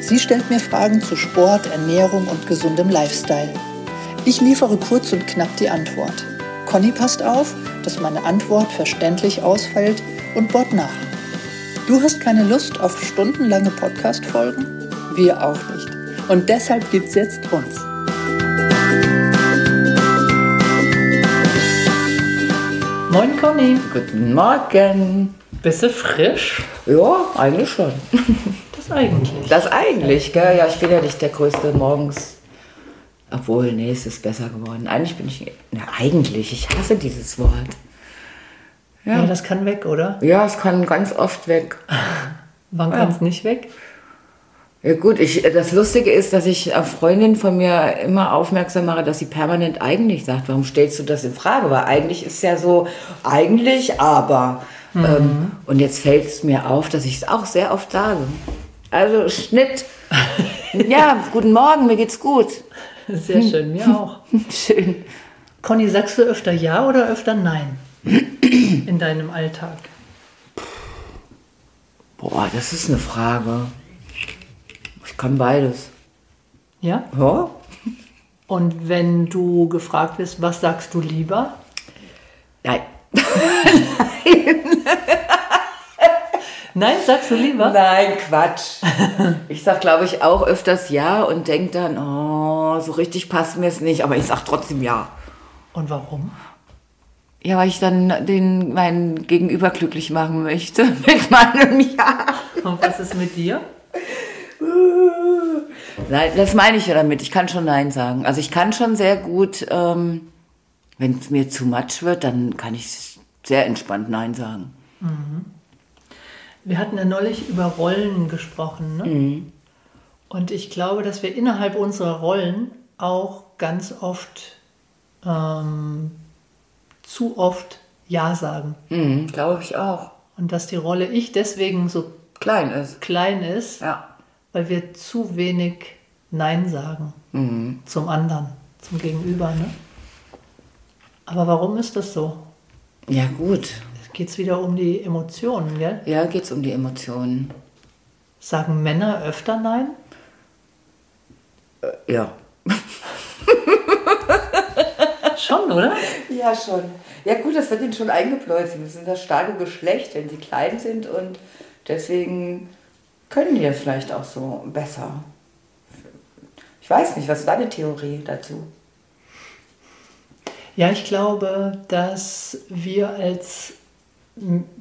Sie stellt mir Fragen zu Sport, Ernährung und gesundem Lifestyle. Ich liefere kurz und knapp die Antwort. Conny passt auf, dass meine Antwort verständlich ausfällt und bohrt nach. Du hast keine Lust auf stundenlange Podcast-Folgen? Wir auch nicht. Und deshalb gibt's jetzt uns. Moin Conny. Guten Morgen. Bist du frisch? Ja, eigentlich schon. Das eigentlich. Das eigentlich, gell? Ja, ich bin ja nicht der Größte morgens. Obwohl, nee, es ist besser geworden. Eigentlich bin ich. Na, eigentlich, ich hasse dieses Wort. Ja, das kann weg, oder? Ja, es kann ganz oft weg. Wann Ja. kann es nicht weg? Ja, gut, ich, das Lustige ist, dass ich auf Freundin von mir immer aufmerksam mache, dass sie permanent eigentlich sagt. Warum stellst du das in Frage? Weil eigentlich ist ja so, eigentlich, aber. Ähm, und jetzt fällt es mir auf, dass ich es auch sehr oft sage. Also Schnitt. ja, guten Morgen, mir geht's gut. Sehr schön, mir auch. Schön. Conny, sagst du öfter Ja oder öfter Nein in deinem Alltag? Boah, das ist eine Frage. Ich kann beides. Ja? Ja? Und wenn du gefragt wirst, was sagst du lieber? Nein. Nein, sagst du lieber? Nein, Quatsch. Ich sag, glaube ich, auch öfters ja und denke dann, oh, so richtig passt mir es nicht, aber ich sag trotzdem ja. Und warum? Ja, weil ich dann den meinen Gegenüber glücklich machen möchte mit meinem Ja. Und was ist mit dir? Nein, das meine ich ja damit. Ich kann schon Nein sagen. Also ich kann schon sehr gut, ähm, wenn es mir zu much wird, dann kann ich sehr entspannt Nein sagen. Wir hatten ja neulich über Rollen gesprochen. Ne? Und ich glaube, dass wir innerhalb unserer Rollen auch ganz oft, ähm, zu oft Ja sagen. Mhm, glaube ich auch. Und dass die Rolle Ich deswegen so Klein ist. klein ist, Ja. weil wir zu wenig Nein sagen zum anderen, zum Gegenüber. Ne? Aber warum ist das so? Ja, gut. Geht es wieder um die Emotionen, gell? Ja, geht's um die Emotionen. Sagen Männer öfter Nein? Ja. Schon, oder? Ja, schon. Ja, gut, das wird ihnen schon eingebläut. Sie sind das starke Geschlecht, wenn sie klein sind und deswegen können die das vielleicht auch so besser. Ich weiß nicht, was ist deine Theorie dazu? Ja, ich glaube, dass wir als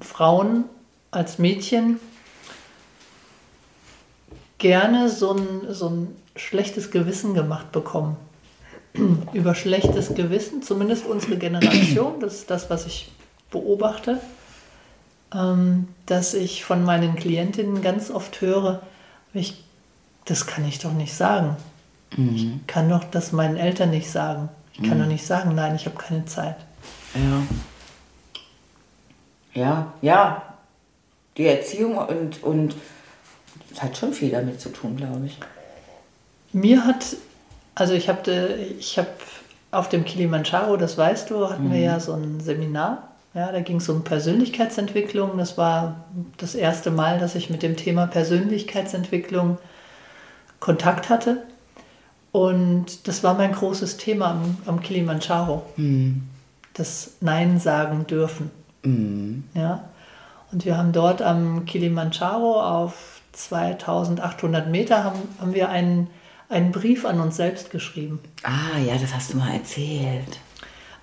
Frauen, als Mädchen gerne so ein, so ein schlechtes Gewissen gemacht bekommen. Über schlechtes Gewissen, zumindest unsere Generation, das ist das, was ich beobachte, ähm, dass ich von meinen Klientinnen ganz oft höre, ich, das kann ich doch nicht sagen. Ich kann doch das meinen Eltern nicht sagen. Ich kann doch nicht sagen, nein, ich habe keine Zeit. Ja. Ja, ja. Die Erziehung und, und das hat schon viel damit zu tun, glaube ich. Mir hat, also ich habe ich hab auf dem Kilimanjaro, das weißt du, hatten wir ja so ein Seminar. Ja, da ging es um Persönlichkeitsentwicklung. Das war das erste Mal, dass ich mit dem Thema Persönlichkeitsentwicklung Kontakt hatte. Und das war mein großes Thema am, am Kilimanjaro. Das Nein sagen dürfen. Ja. Und wir haben dort am Kilimanjaro auf 2800 Meter haben, haben wir einen, einen Brief an uns selbst geschrieben. Ah, ja, das hast du mal erzählt.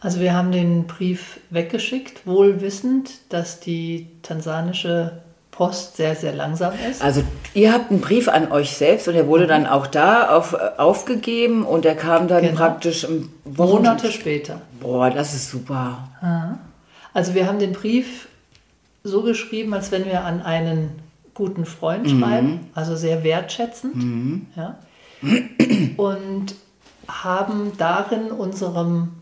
Also wir haben den Brief weggeschickt, wohl wissend, dass die tansanische Post sehr, sehr langsam ist. Also ihr habt einen Brief an euch selbst und der wurde dann auch da auf, aufgegeben und der kam dann Genau. praktisch Monate später. Boah, das ist super. Also wir haben den Brief so geschrieben, als wenn wir an einen guten Freund schreiben, also sehr wertschätzend. Ja. Und haben darin unserem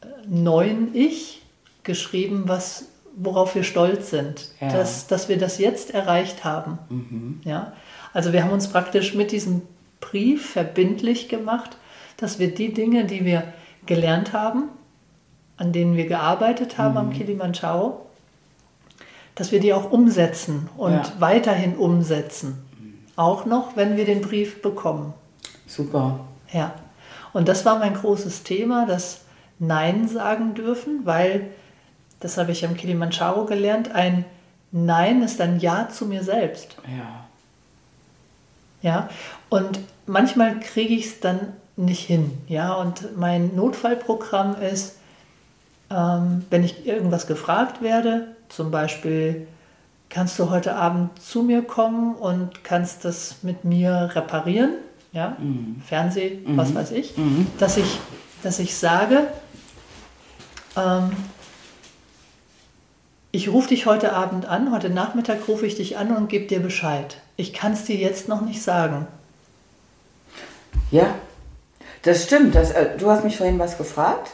äh, neuen Ich geschrieben, was, worauf wir stolz sind, Ja. dass, dass wir das jetzt erreicht haben. Ja? Also wir haben uns praktisch mit diesem Brief verbindlich gemacht, dass wir die Dinge, die wir gelernt haben, an denen wir gearbeitet haben am Kilimanjaro, dass wir die auch umsetzen und Ja. weiterhin umsetzen. Auch noch, wenn wir den Brief bekommen. Super. Ja. Und das war mein großes Thema, das Nein sagen dürfen, weil, das habe ich am Kilimanjaro gelernt, ein Nein ist ein Ja zu mir selbst. Ja. Ja, und manchmal kriege ich es dann nicht hin. Ja, und mein Notfallprogramm ist, ähm, wenn ich irgendwas gefragt werde, zum Beispiel, kannst du heute Abend zu mir kommen und kannst das mit mir reparieren? Ja, Fernseh, was weiß ich, dass ich, dass ich sage, ähm, ich rufe dich heute Abend an, heute Nachmittag rufe ich dich an und gebe dir Bescheid. Ich kann es dir jetzt noch nicht sagen. Ja, das stimmt. Das, äh, du hast mich vorhin was gefragt.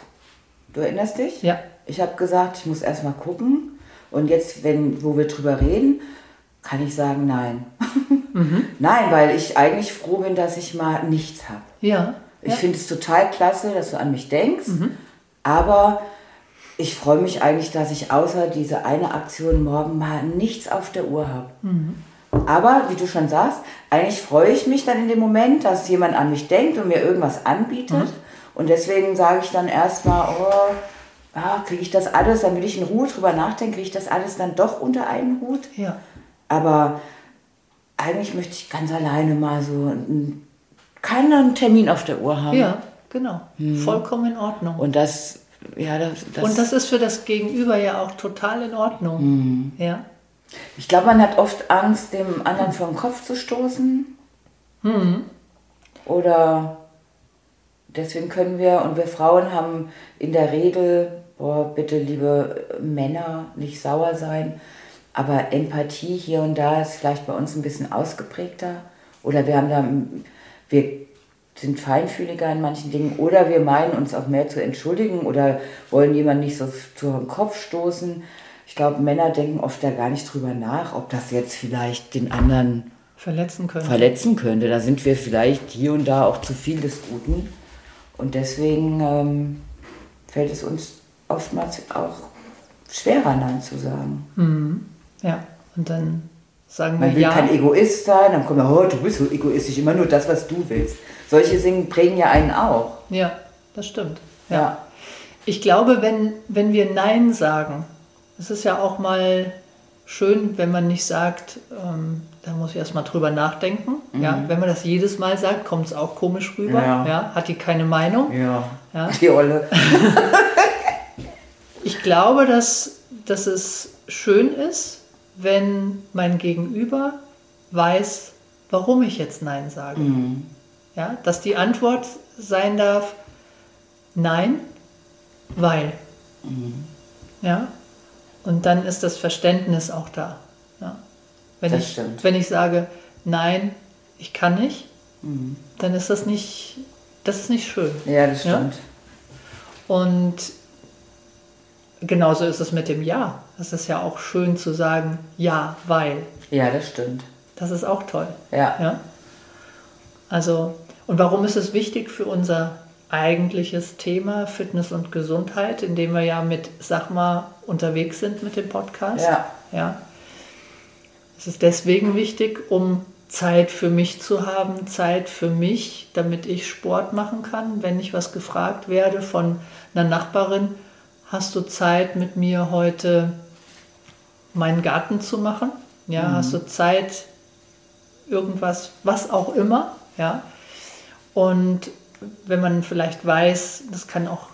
Du erinnerst dich? Ja. Ich habe gesagt, ich muss erst mal gucken. Und jetzt, wenn, wo wir drüber reden, kann ich sagen, nein. Nein, weil ich eigentlich froh bin, dass ich mal nichts habe. Ja. Ich ja. finde es total klasse, dass du an mich denkst. Aber ich freue mich eigentlich, dass ich außer diese eine Aktion morgen mal nichts auf der Uhr habe. Aber wie du schon sagst, eigentlich freue ich mich dann in dem Moment, dass jemand an mich denkt und mir irgendwas anbietet. Und deswegen sage ich dann erstmal, oh, ah, kriege ich das alles, dann will ich in Ruhe drüber nachdenken, kriege ich das alles dann doch unter einen Hut. ja. Aber eigentlich möchte ich ganz alleine mal so einen, keinen Termin auf der Uhr haben. Ja, genau. Vollkommen in Ordnung. Und das, ja, das, das, Und das ist für das Gegenüber ja auch total in Ordnung. Ja. ich glaube, man hat oft Angst, dem anderen vor den Kopf zu stoßen. Oder deswegen können wir, und wir Frauen haben in der Regel, boah, bitte liebe Männer, nicht sauer sein, aber Empathie hier und da ist vielleicht bei uns ein bisschen ausgeprägter. Oder wir haben da, wir sind feinfühliger in manchen Dingen. Oder wir meinen uns auch mehr zu entschuldigen oder wollen jemanden nicht so zu den Kopf stoßen. Ich glaube, Männer denken oft da gar nicht drüber nach, ob das jetzt vielleicht den anderen Verletzen können. verletzen könnte. Da sind wir vielleicht hier und da auch zu viel des Guten. Und deswegen ähm, fällt es uns oftmals auch schwerer, Nein zu sagen. ja. Und dann sagen Man wir will ja. kein Egoist sein, dann kommt man, oh, du bist so egoistisch, immer nur das, was du willst. Solche Dinge prägen ja einen auch. Ja, das stimmt. Ja. Ich glaube, wenn, wenn wir Nein sagen, es ist ja auch mal schön, wenn man nicht sagt, ähm, da muss ich erstmal drüber nachdenken. Ja, wenn man das jedes Mal sagt, kommt es auch komisch rüber. Mhm. Ja. Ja. hat die keine Meinung. Ja, Ja. die Olle. Ich glaube, dass, dass es schön ist, wenn mein Gegenüber weiß, warum ich jetzt Nein sage. Ja, dass die Antwort sein darf, nein, weil. Ja, und dann ist das Verständnis auch da. Ja. Wenn, Das ich, stimmt. wenn ich sage, nein, ich kann nicht, dann ist das nicht, das ist nicht schön. Ja, das Ja. stimmt. Und genauso ist es mit dem Ja. Es ist ja auch schön zu sagen, ja, weil. Ja, das stimmt. Das ist auch toll. Ja. Ja? Also, und warum ist es wichtig für unser eigentliches Thema Fitness und Gesundheit, in dem wir ja mit Sachma unterwegs sind mit dem Podcast? Ja. ja. Es ist deswegen wichtig, um Zeit für mich zu haben, Zeit für mich, damit ich Sport machen kann. Wenn ich was gefragt werde von einer Nachbarin, hast du Zeit mit mir heute meinen Garten zu machen? Ja, hast du Zeit, irgendwas, was auch immer, ja. Und wenn man vielleicht weiß, das kann auch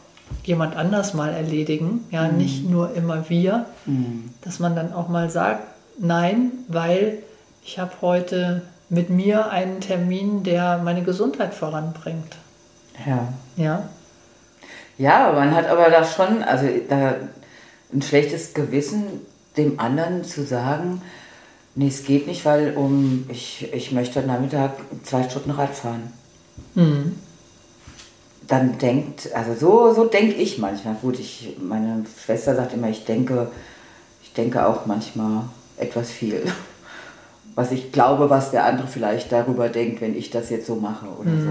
jemand anders mal erledigen, ja, nicht nur immer wir, dass man dann auch mal sagt, nein, weil ich habe heute mit mir einen Termin, der meine Gesundheit voranbringt. Ja. Ja, Ja, man hat aber da schon, also da ein schlechtes Gewissen, dem anderen zu sagen, nee, es geht nicht, weil um ich, ich möchte heute Nachmittag zwei Stunden Rad fahren. Dann denkt, also so, so denke ich manchmal. Gut, ich, meine Schwester sagt immer, ich denke, ich denke auch manchmal etwas viel. Was ich glaube, was der andere vielleicht darüber denkt, wenn ich das jetzt so mache oder mhm.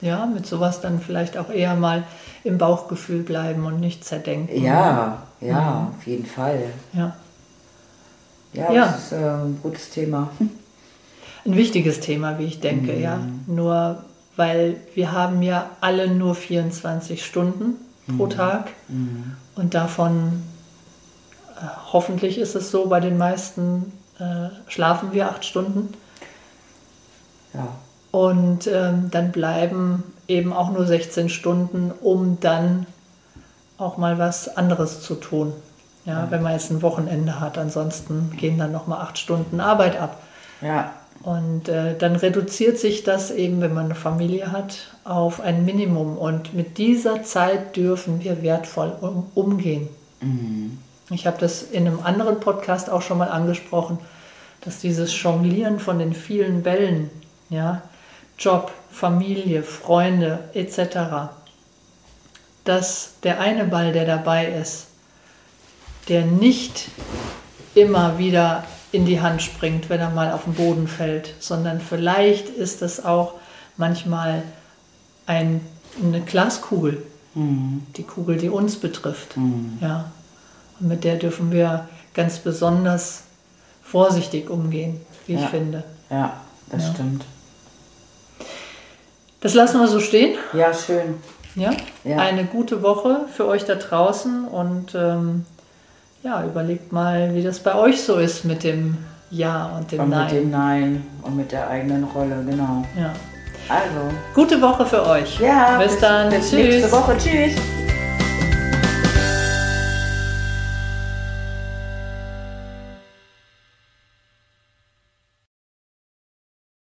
so. Ja, mit sowas dann vielleicht auch eher mal im Bauchgefühl bleiben und nicht zerdenken. Ja, ja, mhm. auf jeden Fall. Ja. Ja, ja. das ist äh, ein gutes Thema. Ein wichtiges Thema, wie ich denke, mhm. ja. Nur weil wir haben ja alle nur 24 Stunden pro mhm. Tag mhm. und davon äh, hoffentlich ist es so, bei den meisten äh, schlafen wir acht Stunden. Ja. Und ähm, dann bleiben eben auch nur 16 Stunden, um dann auch mal was anderes zu tun. Ja, wenn man jetzt ein Wochenende hat, ansonsten gehen dann noch mal acht Stunden Arbeit ab. Ja. Und äh, dann reduziert sich das eben, wenn man eine Familie hat, auf ein Minimum. Und mit dieser Zeit dürfen wir wertvoll um, umgehen. Mhm. Ich habe das in einem anderen Podcast auch schon mal angesprochen, dass dieses Jonglieren von den vielen Bällen, ja, Job, Familie, Freunde etc., dass der eine Ball, der dabei ist, der nicht immer wieder in die Hand springt, wenn er mal auf den Boden fällt, sondern vielleicht ist es auch manchmal ein, eine Glaskugel, mhm. die Kugel, die uns betrifft. Mhm. Ja. Und mit der dürfen wir ganz besonders vorsichtig umgehen, wie ja. ich finde. Ja, das ja. stimmt. Das lassen wir so stehen. Ja, schön. Ja? ja. Eine gute Woche für euch da draußen und ähm, ja, überlegt mal, wie das bei euch so ist mit dem Ja und dem und Nein. Mit dem Nein und mit der eigenen Rolle, genau. Ja. Also. Gute Woche für euch. Ja. Bis, bis dann. Bis Tschüss. nächste Woche. Tschüss.